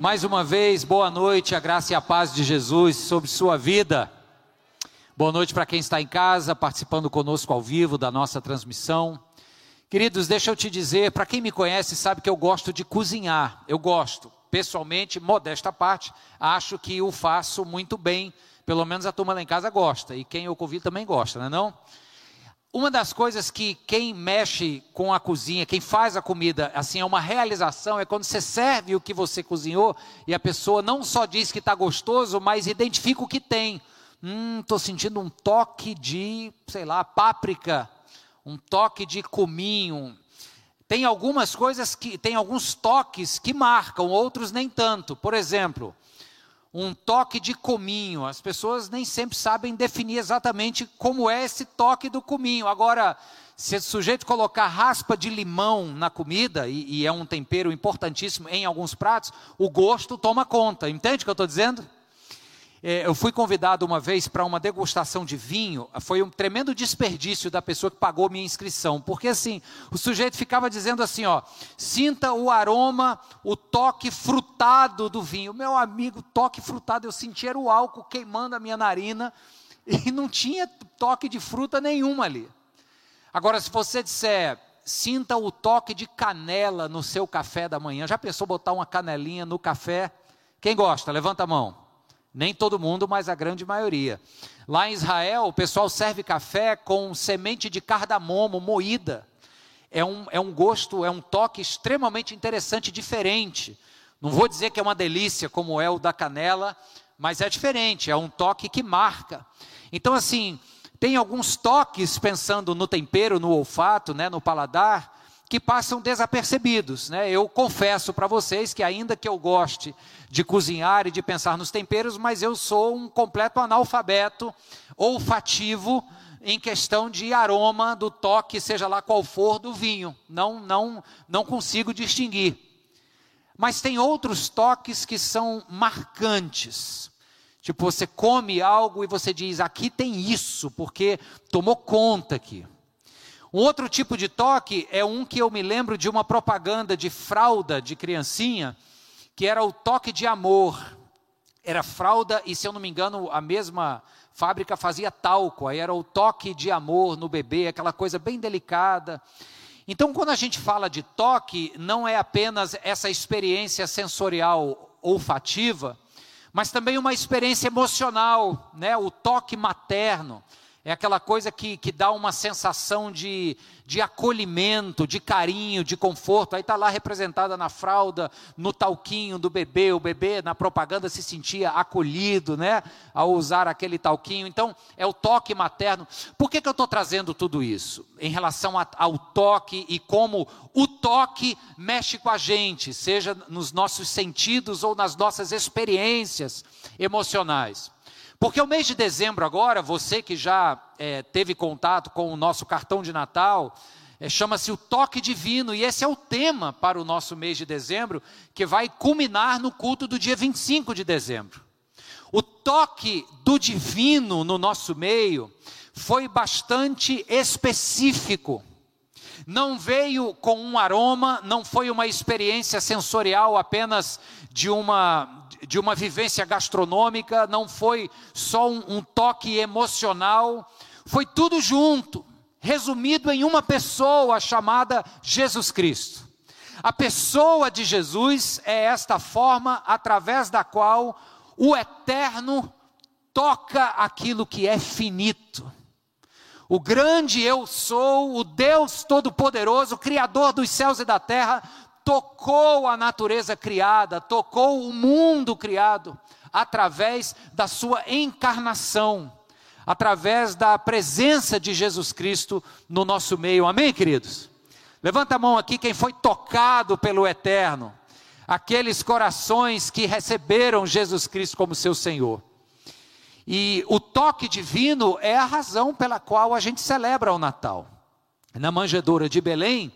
Mais uma vez, boa noite, a graça e a paz de Jesus sobre sua vida. Boa noite para quem está em casa, participando conosco ao vivo da nossa transmissão. Queridos, deixa eu te dizer, para quem me conhece, sabe que eu gosto de cozinhar. Eu gosto, pessoalmente, modesta parte, acho que o faço muito bem. Pelo menos a turma lá em casa gosta, e quem eu convido também gosta, não é não? Uma das coisas que quem mexe com a cozinha, quem faz a comida, assim, é uma realização, é quando você serve o que você cozinhou e a pessoa não só diz que está gostoso, mas identifica o que tem. Hum, estou sentindo um toque de, sei lá, páprica, um toque de cominho. Tem algumas coisas que, tem alguns toques que marcam, outros nem tanto. Por exemplo, um toque de cominho. As pessoas nem sempre sabem definir exatamente como é esse toque do cominho. Agora, se o sujeito colocar raspa de limão na comida, e, e é um tempero importantíssimo em alguns pratos, o gosto toma conta. Entende o que eu estou dizendo? É, eu fui convidado uma vez para uma degustação de vinho, foi um tremendo desperdício da pessoa que pagou minha inscrição, porque assim, o sujeito ficava dizendo assim, ó, sinta o aroma, o toque frutado do vinho. Meu amigo, toque frutado, eu sentia o álcool queimando a minha narina e não tinha toque de fruta nenhuma ali. Agora, se você disser, sinta o toque de canela no seu café da manhã, já pensou botar uma canelinha no café? Quem gosta? Levanta a mão. Nem todo mundo, mas a grande maioria. Lá em Israel, o pessoal serve café com semente de cardamomo moída. É um, é um gosto, é um toque extremamente interessante, diferente. Não vou dizer que é uma delícia como é o da canela, mas é diferente, é um toque que marca. Então, assim, tem alguns toques, pensando no tempero, no olfato, né, no paladar, que passam desapercebidos. Né? Eu confesso para vocês que, ainda que eu goste de cozinhar e de pensar nos temperos, mas eu sou um completo analfabeto olfativo em questão de aroma do toque, seja lá qual for, do vinho. Não, não, não consigo distinguir. Mas tem outros toques que são marcantes. Tipo, você come algo e você diz, aqui tem isso, porque tomou conta aqui. Um outro tipo de toque é um que eu me lembro de uma propaganda de fralda de criancinha, que era o toque de amor. Era fralda e, se eu não me engano, a mesma fábrica fazia talco, aí era o toque de amor no bebê, aquela coisa bem delicada. Então, quando a gente fala de toque, não é apenas essa experiência sensorial olfativa, mas também uma experiência emocional, né? o toque materno. É aquela coisa que, que dá uma sensação de, de acolhimento, de carinho, de conforto. Aí está lá representada na fralda, no talquinho do bebê. O bebê na propaganda se sentia acolhido, né? Ao usar aquele talquinho. Então, é o toque materno. Por que, que eu estou trazendo tudo isso? Em relação a, ao toque e como o toque mexe com a gente, seja nos nossos sentidos ou nas nossas experiências emocionais. Porque o mês de dezembro agora, você que já é, teve contato com o nosso cartão de Natal, é, chama-se o toque divino, e esse é o tema para o nosso mês de dezembro, que vai culminar no culto do dia 25 de dezembro. O toque do divino no nosso meio foi bastante específico. Não veio com um aroma, não foi uma experiência sensorial apenas de uma de uma vivência gastronômica, não foi só um, um toque emocional, foi tudo junto, resumido em uma pessoa chamada Jesus Cristo. A pessoa de Jesus é esta forma através da qual o eterno toca aquilo que é finito. O grande eu sou, o Deus Todo-Poderoso, Criador dos céus e da terra, tocou a natureza criada, tocou o mundo criado, através da sua encarnação, através da presença de Jesus Cristo no nosso meio. Amém, queridos? Levanta a mão aqui quem foi tocado pelo Eterno, aqueles corações que receberam Jesus Cristo como seu Senhor. E o toque divino é a razão pela qual a gente celebra o Natal. Na manjedoura de Belém,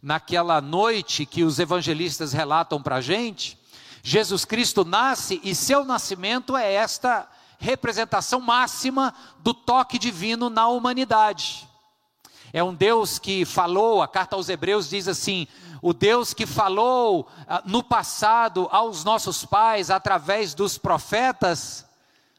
naquela noite que os evangelistas relatam para a gente, Jesus Cristo nasce e seu nascimento é esta representação máxima do toque divino na humanidade. É um Deus que falou, a carta aos Hebreus diz assim: o Deus que falou ah, no passado aos nossos pais através dos profetas,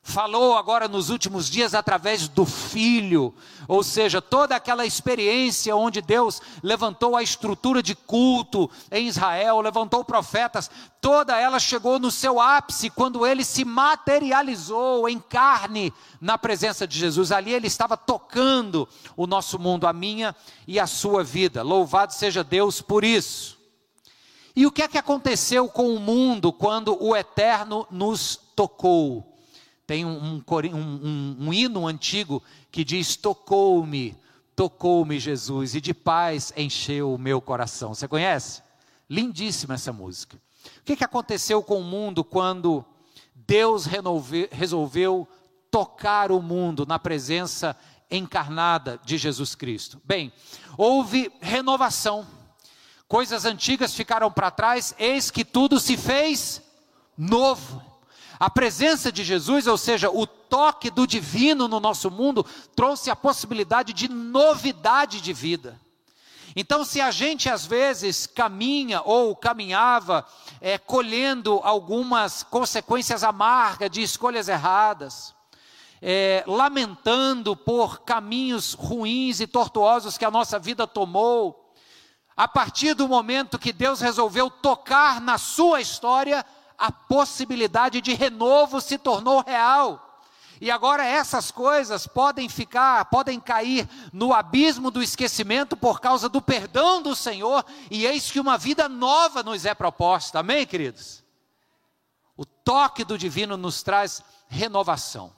falou agora nos últimos dias através do Filho, ou seja, toda aquela experiência onde Deus levantou a estrutura de culto em Israel, levantou profetas, toda ela chegou no seu ápice quando ele se materializou em carne na presença de Jesus. Ali ele estava tocando o nosso mundo, a minha e a sua vida. Louvado seja Deus por isso. E o que é que aconteceu com o mundo quando o Eterno nos tocou? Tem um, um, um, um hino antigo que diz: Tocou-me, tocou-me Jesus, e de paz encheu o meu coração. Você conhece? Lindíssima essa música. O que, que aconteceu com o mundo quando Deus resolveu tocar o mundo na presença encarnada de Jesus Cristo? Bem, houve renovação. Coisas antigas ficaram para trás, eis que tudo se fez novo. A presença de Jesus, ou seja, o toque do divino no nosso mundo, trouxe a possibilidade de novidade de vida. Então, se a gente às vezes caminha ou caminhava é, colhendo algumas consequências amargas de escolhas erradas, é, lamentando por caminhos ruins e tortuosos que a nossa vida tomou, a partir do momento que Deus resolveu tocar na sua história, a possibilidade de renovo se tornou real. E agora essas coisas podem ficar, podem cair no abismo do esquecimento por causa do perdão do Senhor, e eis que uma vida nova nos é proposta. Amém, queridos? O toque do divino nos traz renovação.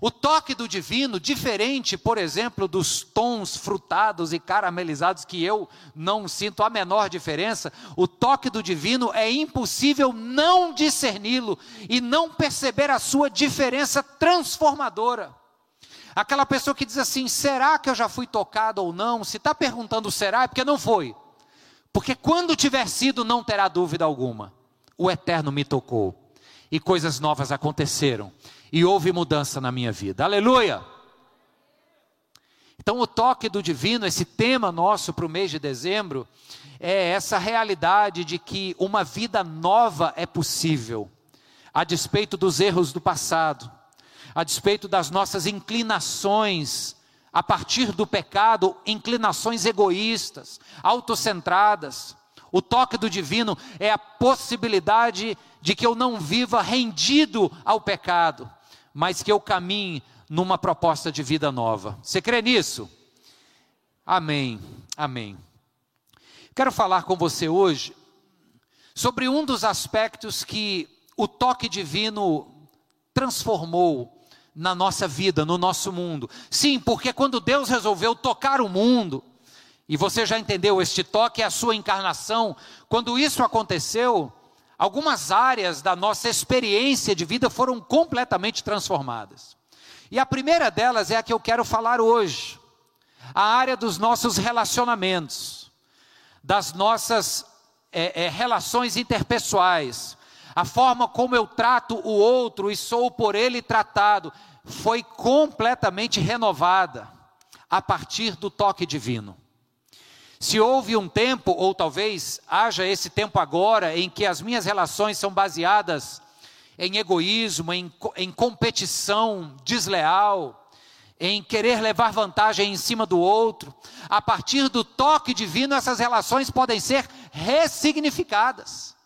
O toque do divino, diferente, por exemplo, dos tons frutados e caramelizados, que eu não sinto a menor diferença, o toque do divino é impossível não discerni-lo e não perceber a sua diferença transformadora. Aquela pessoa que diz assim: será que eu já fui tocado ou não? Se está perguntando será, é porque não foi. Porque quando tiver sido, não terá dúvida alguma. O Eterno me tocou e coisas novas aconteceram e houve mudança na minha vida. Aleluia! Então, o toque do divino, esse tema nosso para o mês de dezembro, é essa realidade de que uma vida nova é possível, a despeito dos erros do passado, a despeito das nossas inclinações, a partir do pecado, inclinações egoístas, autocentradas. O toque do divino é a possibilidade de que eu não viva rendido ao pecado, mas que eu caminhe numa proposta de vida nova. Você crê nisso? Amém, amém. Quero falar com você hoje sobre um dos aspectos que o toque divino transformou na nossa vida, no nosso mundo. Sim, porque quando Deus resolveu tocar o mundo, e você já entendeu, este toque é a sua encarnação, quando isso aconteceu, algumas áreas da nossa experiência de vida foram completamente transformadas. E a primeira delas é a que eu quero falar hoje, a área dos nossos relacionamentos, das nossas é, é, relações interpessoais, a forma como eu trato o outro e sou por ele tratado, foi completamente renovada a partir do toque divino. Se houve um tempo, ou talvez haja esse tempo agora, em que as minhas relações são baseadas em egoísmo, em, em competição desleal, em querer levar vantagem em cima do outro, a partir do toque divino, essas relações podem ser ressignificadas.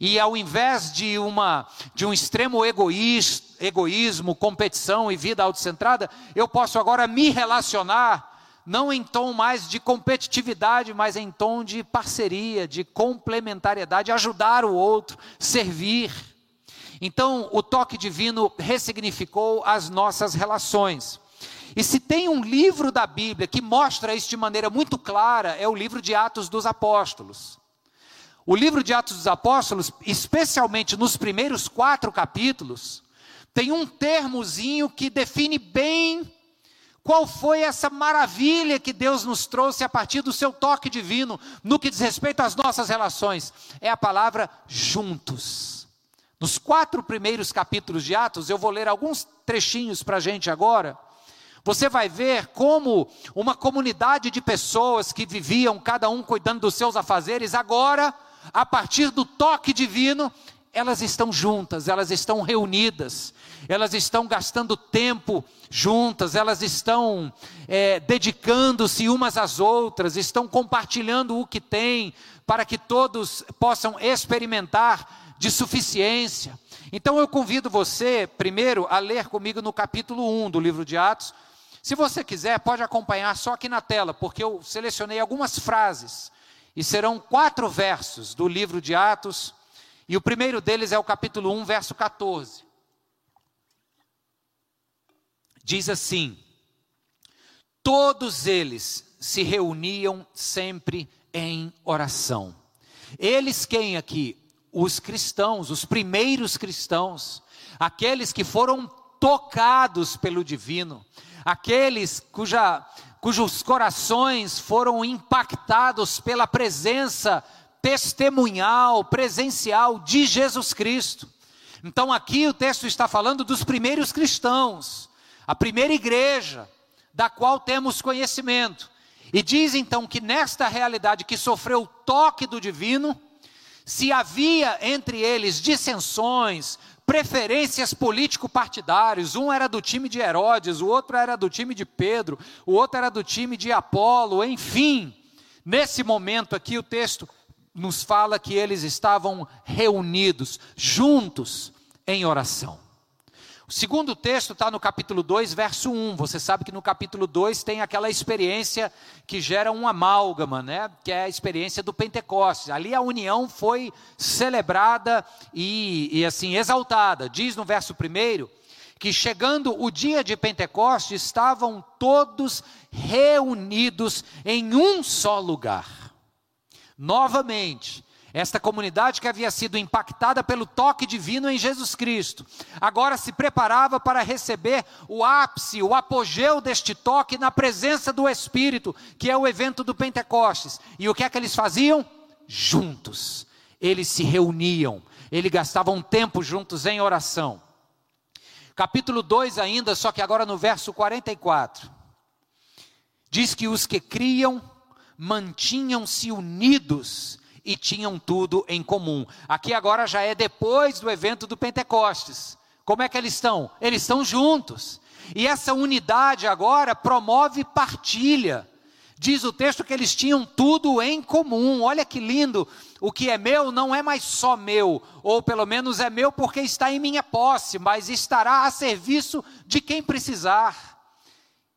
E ao invés de, uma, de um extremo egoísmo, competição e vida autocentrada, eu posso agora me relacionar não em tom mais de competitividade, mas em tom de parceria, de complementariedade, ajudar o outro, servir. Então, o toque divino ressignificou as nossas relações. E se tem um livro da Bíblia que mostra isso de maneira muito clara, é o livro de Atos dos Apóstolos. O livro de Atos dos Apóstolos, especialmente nos primeiros quatro capítulos, tem um termozinho que define bem qual foi essa maravilha que Deus nos trouxe a partir do seu toque divino no que diz respeito às nossas relações? É a palavra juntos. Nos quatro primeiros capítulos de Atos, eu vou ler alguns trechinhos para a gente agora. Você vai ver como uma comunidade de pessoas que viviam cada um cuidando dos seus afazeres, agora, a partir do toque divino, elas estão juntas, elas estão reunidas, elas estão gastando tempo juntas, elas estão é, dedicando-se umas às outras, estão compartilhando o que têm, para que todos possam experimentar de suficiência. Então eu convido você, primeiro, a ler comigo no capítulo 1 do livro de Atos. Se você quiser, pode acompanhar só aqui na tela, porque eu selecionei algumas frases, e serão quatro versos do livro de Atos e o primeiro deles é o capítulo 1, verso 14. Diz assim: Todos eles se reuniam sempre em oração. Eles quem aqui? Os cristãos, os primeiros cristãos, aqueles que foram tocados pelo divino, aqueles cuja, cujos corações foram impactados pela presença testemunhal, presencial de Jesus Cristo. Então aqui o texto está falando dos primeiros cristãos, a primeira igreja da qual temos conhecimento. E diz então que nesta realidade que sofreu o toque do divino, se havia entre eles dissensões, preferências político-partidários, um era do time de Herodes, o outro era do time de Pedro, o outro era do time de Apolo, enfim. Nesse momento aqui o texto nos fala que eles estavam reunidos, juntos, em oração. O segundo texto está no capítulo 2, verso 1. Você sabe que no capítulo 2 tem aquela experiência que gera um amálgama, né? que é a experiência do Pentecostes. Ali a união foi celebrada e, e assim exaltada. Diz no verso 1 que chegando o dia de Pentecostes, estavam todos reunidos em um só lugar. Novamente, esta comunidade que havia sido impactada pelo toque divino em Jesus Cristo, agora se preparava para receber o ápice, o apogeu deste toque na presença do Espírito, que é o evento do Pentecostes. E o que é que eles faziam? Juntos. Eles se reuniam, eles gastavam tempo juntos em oração. Capítulo 2 ainda, só que agora no verso 44. Diz que os que criam mantinham-se unidos e tinham tudo em comum. Aqui agora já é depois do evento do Pentecostes. Como é que eles estão? Eles estão juntos. E essa unidade agora promove partilha. Diz o texto que eles tinham tudo em comum. Olha que lindo. O que é meu não é mais só meu, ou pelo menos é meu porque está em minha posse, mas estará a serviço de quem precisar.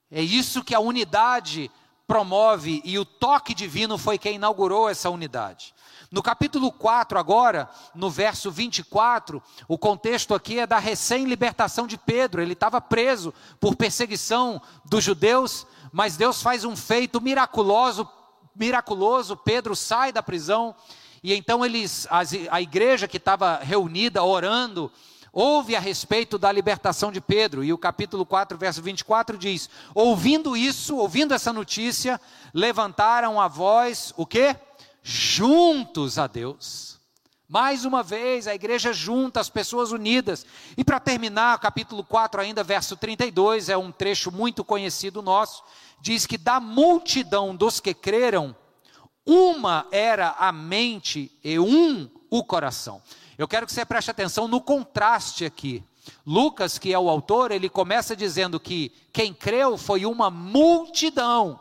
É isso que a unidade promove e o toque divino foi quem inaugurou essa unidade. No capítulo 4, agora, no verso 24, o contexto aqui é da recém-libertação de Pedro. Ele estava preso por perseguição dos judeus, mas Deus faz um feito miraculoso, miraculoso. Pedro sai da prisão e então eles, a igreja que estava reunida orando, ouve a respeito da libertação de Pedro, e o capítulo 4, verso 24 diz: Ouvindo isso, ouvindo essa notícia, levantaram a voz, o quê? Juntos a Deus. Mais uma vez, a igreja junta, as pessoas unidas. E para terminar, capítulo 4, ainda, verso 32, é um trecho muito conhecido nosso, diz que da multidão dos que creram, uma era a mente e um o coração. Eu quero que você preste atenção no contraste aqui. Lucas, que é o autor, ele começa dizendo que quem creu foi uma multidão,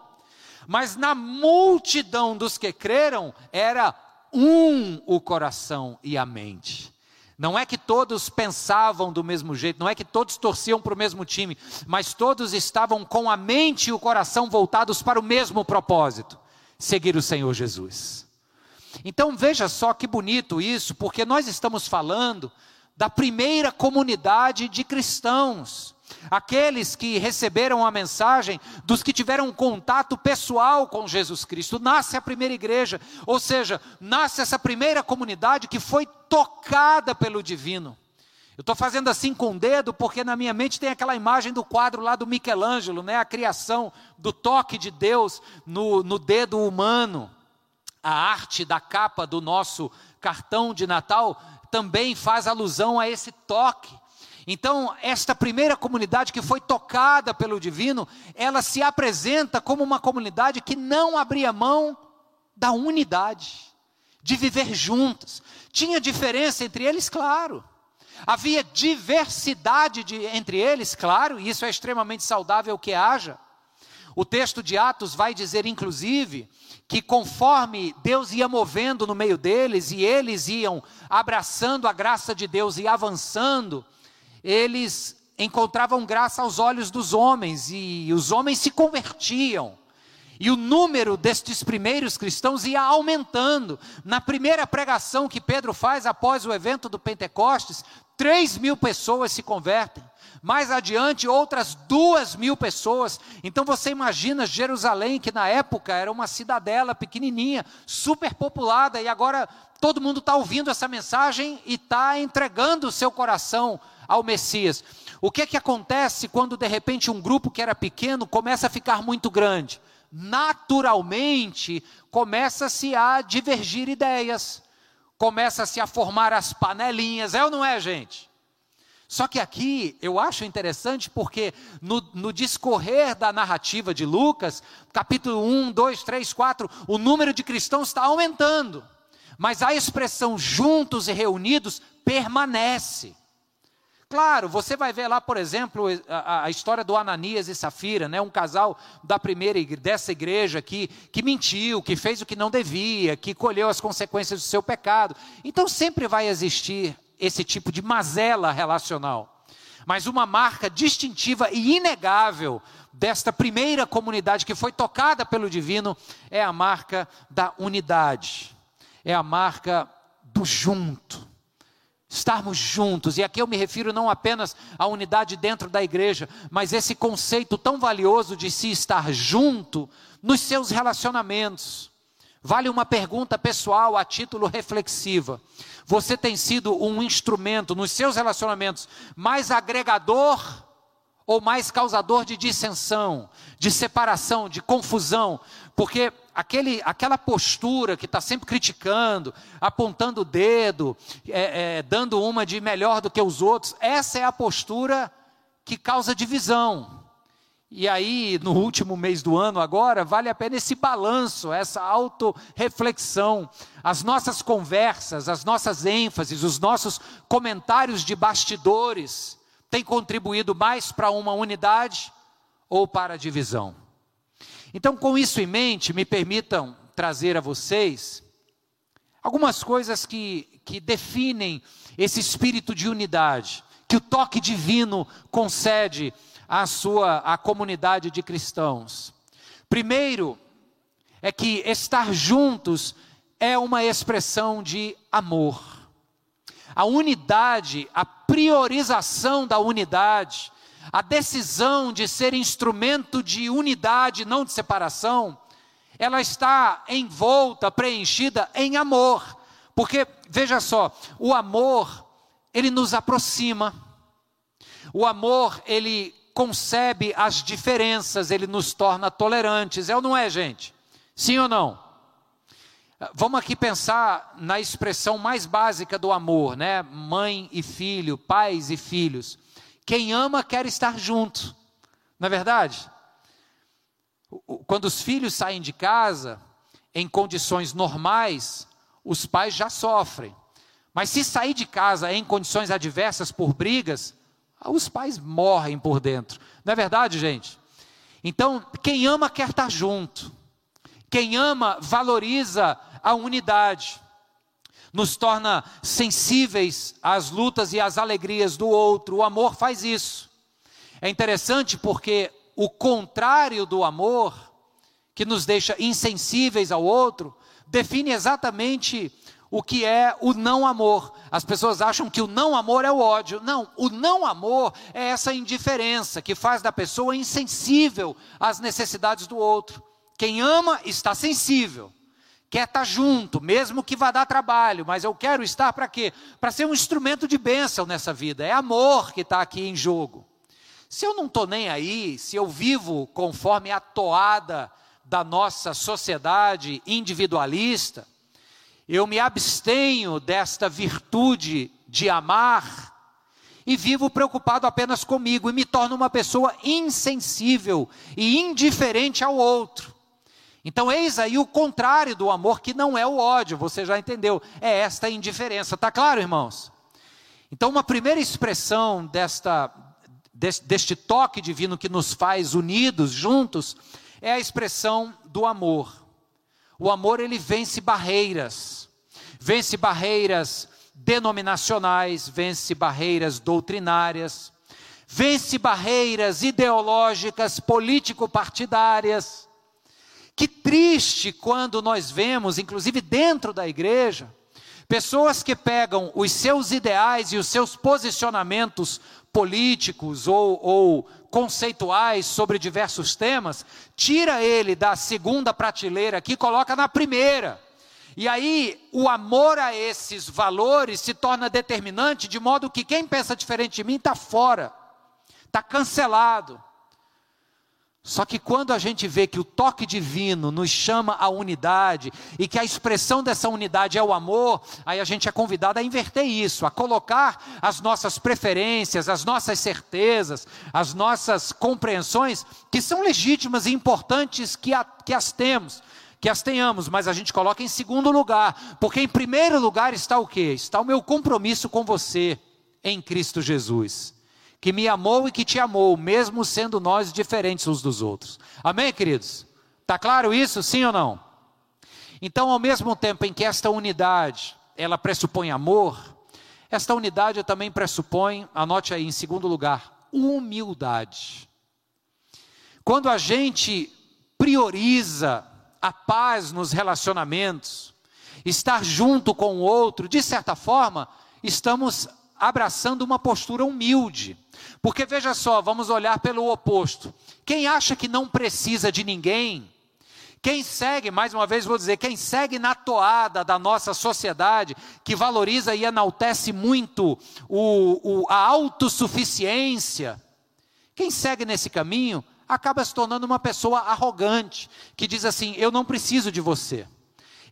mas na multidão dos que creram era um o coração e a mente. Não é que todos pensavam do mesmo jeito, não é que todos torciam para o mesmo time, mas todos estavam com a mente e o coração voltados para o mesmo propósito: seguir o Senhor Jesus. Então veja só que bonito isso, porque nós estamos falando da primeira comunidade de cristãos, aqueles que receberam a mensagem, dos que tiveram contato pessoal com Jesus Cristo. Nasce a primeira igreja, ou seja, nasce essa primeira comunidade que foi tocada pelo divino. Eu estou fazendo assim com o dedo porque na minha mente tem aquela imagem do quadro lá do Michelangelo, né? a criação do toque de Deus no, no dedo humano. A arte da capa do nosso cartão de Natal também faz alusão a esse toque. Então, esta primeira comunidade que foi tocada pelo divino, ela se apresenta como uma comunidade que não abria mão da unidade, de viver juntos. Tinha diferença entre eles, claro. Havia diversidade de, entre eles, claro, e isso é extremamente saudável que haja. O texto de Atos vai dizer, inclusive, que conforme Deus ia movendo no meio deles e eles iam abraçando a graça de Deus e avançando, eles encontravam graça aos olhos dos homens e os homens se convertiam. E o número destes primeiros cristãos ia aumentando. Na primeira pregação que Pedro faz após o evento do Pentecostes, 3 mil pessoas se convertem. Mais adiante, outras duas mil pessoas. Então você imagina Jerusalém, que na época era uma cidadela pequenininha, super populada, e agora todo mundo está ouvindo essa mensagem e está entregando o seu coração ao Messias. O que é que acontece quando de repente um grupo que era pequeno começa a ficar muito grande? Naturalmente, começa-se a divergir ideias, começa-se a formar as panelinhas, é ou não é, gente? Só que aqui eu acho interessante porque no, no, discorrer da narrativa de Lucas, capítulo 1, 2, 3, 4, o número de cristãos está aumentando, mas a expressão juntos e reunidos permanece. Claro, você vai ver lá, por exemplo, a, a, história do Ananias e Safira, né? um casal da primeira dessa igreja que, que mentiu, que fez o que não devia, que colheu as consequências do seu pecado. Então sempre vai existir esse tipo de mazela relacional. Mas uma marca distintiva e inegável desta primeira comunidade que foi tocada pelo divino é a marca da unidade, é a marca do junto. Estarmos juntos, e aqui eu me refiro não apenas à unidade dentro da igreja, mas esse conceito tão valioso de se estar junto nos seus relacionamentos. Vale uma pergunta pessoal a título reflexiva. Você tem sido um instrumento nos seus relacionamentos mais agregador ou mais causador de dissensão, de separação, de confusão? Porque aquele, aquela postura que está sempre criticando, apontando o dedo, é, é, dando uma de melhor do que os outros, essa é a postura que causa divisão. E aí, no último mês do ano, agora, vale a pena esse balanço, essa autorreflexão. As nossas conversas, as nossas ênfases, os nossos comentários de bastidores têm contribuído mais para uma unidade ou para a divisão? Então, com isso em mente, me permitam trazer a vocês algumas coisas que, que definem esse espírito de unidade, que o toque divino concede a sua a comunidade de cristãos. Primeiro é que estar juntos é uma expressão de amor. A unidade, a priorização da unidade, a decisão de ser instrumento de unidade, não de separação, ela está envolta, preenchida em amor. Porque, veja só, o amor, ele nos aproxima. O amor, ele concebe as diferenças, ele nos torna tolerantes. É ou não é, gente? Sim ou não? Vamos aqui pensar na expressão mais básica do amor, né? Mãe e filho, pais e filhos. Quem ama quer estar junto, não é verdade? Quando os filhos saem de casa, em condições normais, os pais já sofrem. Mas se sair de casa em condições adversas por brigas, os pais morrem por dentro. Não é verdade, gente? Então, quem ama quer estar junto. Quem ama valoriza a unidade. Nos torna sensíveis às lutas e às alegrias do outro. O amor faz isso. É interessante porque o contrário do amor, que nos deixa insensíveis ao outro, define exatamente o que é o não amor. As pessoas acham que o não amor é o ódio. Não, o não amor é essa indiferença que faz da pessoa insensível às necessidades do outro. Quem ama está sensível, quer estar junto, mesmo que vá dar trabalho, mas eu quero estar para quê? Para ser um instrumento de bênção nessa vida. É amor que está aqui em jogo. Se eu não estou nem aí, se eu vivo conforme a toada da nossa sociedade individualista, eu me abstenho desta virtude de amar, e vivo preocupado apenas comigo e me torno uma pessoa insensível e indiferente ao outro. Então, eis aí o contrário do amor, que não é o ódio, você já entendeu, é esta indiferença. Está claro, irmãos? Então, uma primeira expressão desta, deste toque divino que nos faz unidos, juntos, é a expressão do amor. O amor, ele vence barreiras, vence barreiras denominacionais, vence barreiras doutrinárias, vence barreiras ideológicas, político-partidárias. Que triste quando nós vemos, inclusive dentro da igreja, pessoas que pegam os seus ideais e os seus posicionamentos políticos ou, ou conceituais sobre diversos temas, tira ele da segunda prateleira aqui, coloca na primeira. E aí o amor a esses valores se torna determinante, de modo que quem pensa diferente de mim está fora, está cancelado. Só que quando a gente vê que o toque divino nos chama à unidade e que a expressão dessa unidade é o amor, aí a gente é convidado a inverter isso, a colocar as nossas preferências, as nossas certezas, as nossas compreensões, que são legítimas e importantes que, a, que as temos, que as tenhamos, mas a gente coloca em segundo lugar, porque em primeiro lugar está o quê? Está o meu compromisso com você em Cristo Jesus que me amou e que te amou, mesmo sendo nós diferentes uns dos outros. Amém, queridos? Está claro isso, sim ou não? Então, ao mesmo tempo em que esta unidade, ela pressupõe amor, esta unidade também pressupõe, anote aí em segundo lugar, humildade. Quando a gente prioriza a paz nos relacionamentos, estar junto com o outro, de certa forma, estamos abraçando uma postura humilde. Porque veja só, vamos olhar pelo oposto. Quem acha que não precisa de ninguém, quem segue, mais uma vez vou dizer, quem segue na toada da nossa sociedade, que valoriza e enaltece muito o, o, a autossuficiência, quem segue nesse caminho acaba se tornando uma pessoa arrogante, que diz assim: Eu não preciso de você,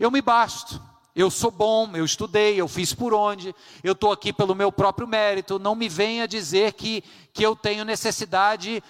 eu me basto. Eu sou bom, eu estudei, eu fiz por onde, eu estou aqui pelo meu próprio mérito. Não me venha dizer que, que eu tenho necessidade